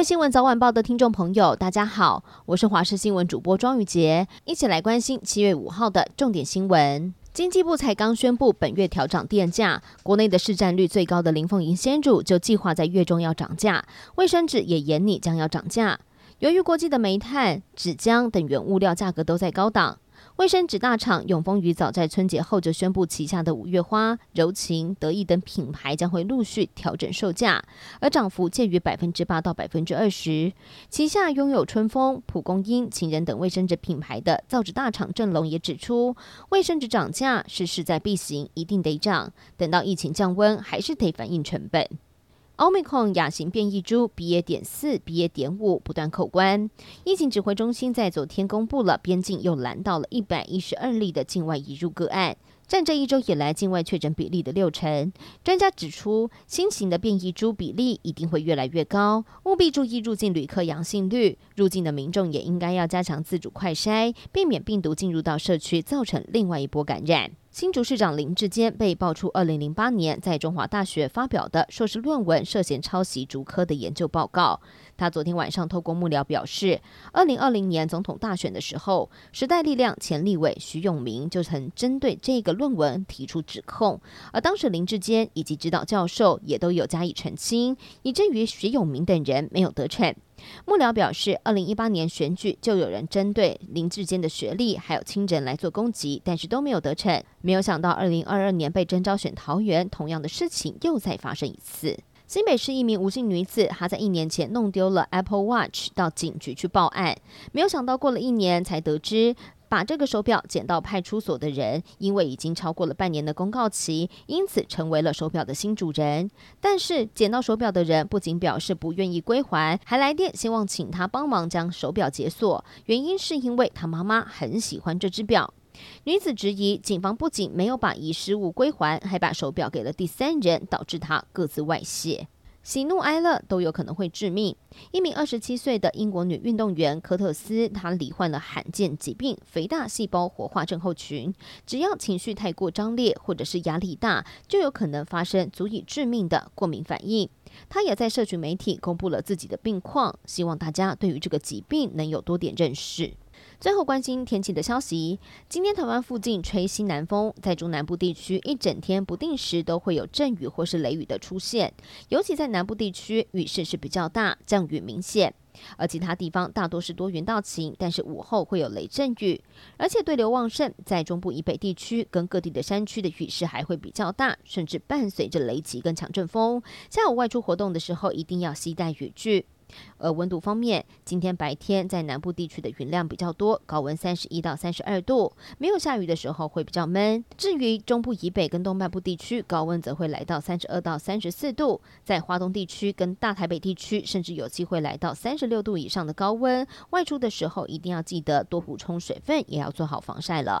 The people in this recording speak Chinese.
位新闻早晚报的听众朋友，大家好，我是华视新闻主播庄宇杰，一起来关心七月五号的重点新闻。经济部才刚宣布本月调涨电价，国内的市占率最高的林凤营鲜乳就计划在月中要涨价，卫生纸也研拟将要涨价。由于国际的煤炭、纸浆等原物料价格都在高档。卫生纸大厂永丰余早在春节后就宣布，旗下的五月花、柔情、得意等品牌将会陆续调整售价，而涨幅介于百分之八到百分之二十。旗下拥有春风、蒲公英、情人等卫生纸品牌的造纸大厂正隆也指出，卫生纸涨价是势在必行，一定得涨。等到疫情降温，还是得反映成本。Omicron 亚型变异株 BA. 点四、BA. 点五不断扣关，疫情指挥中心在昨天公布了边境又拦到了一百一十二例的境外移入个案，占这一周以来境外确诊比例的六成。专家指出，新型的变异株比例一定会越来越高，务必注意入境旅客阳性率。入境的民众也应该要加强自主快筛，避免病毒进入到社区，造成另外一波感染。新竹市长林志坚被爆出，二零零八年在中华大学发表的硕士论文涉嫌抄袭竹科的研究报告。他昨天晚上透过幕僚表示，二零二零年总统大选的时候，时代力量前立委徐永明就曾针对这个论文提出指控，而当时林志坚以及指导教授也都有加以澄清，以至于徐永明等人没有得逞。幕僚表示，二零一八年选举就有人针对林志坚的学历还有亲人来做攻击，但是都没有得逞。没有想到，二零二二年被征召选桃园，同样的事情又再发生一次。新北市一名吴姓女子，她在一年前弄丢了 Apple Watch，到警局去报案，没有想到过了一年才得知。把这个手表捡到派出所的人，因为已经超过了半年的公告期，因此成为了手表的新主人。但是捡到手表的人不仅表示不愿意归还，还来电希望请他帮忙将手表解锁。原因是因为他妈妈很喜欢这只表。女子质疑警方不仅没有把遗失物归还，还把手表给了第三人，导致她各自外泄。喜怒哀乐都有可能会致命。一名二十七岁的英国女运动员科特斯，她罹患了罕见疾病——肥大细胞活化症候群。只要情绪太过张烈，或者是压力大，就有可能发生足以致命的过敏反应。她也在社群媒体公布了自己的病况，希望大家对于这个疾病能有多点认识。最后关心天气的消息，今天台湾附近吹西南风，在中南部地区一整天不定时都会有阵雨或是雷雨的出现，尤其在南部地区雨势是比较大，降雨明显，而其他地方大多是多云到晴，但是午后会有雷阵雨，而且对流旺盛，在中部以北地区跟各地的山区的雨势还会比较大，甚至伴随着雷击跟强阵风，下午外出活动的时候一定要携带雨具。而温度方面，今天白天在南部地区的云量比较多，高温三十一到三十二度，没有下雨的时候会比较闷。至于中部以北跟东半部地区，高温则会来到三十二到三十四度，在华东地区跟大台北地区，甚至有机会来到三十六度以上的高温。外出的时候一定要记得多补充水分，也要做好防晒了。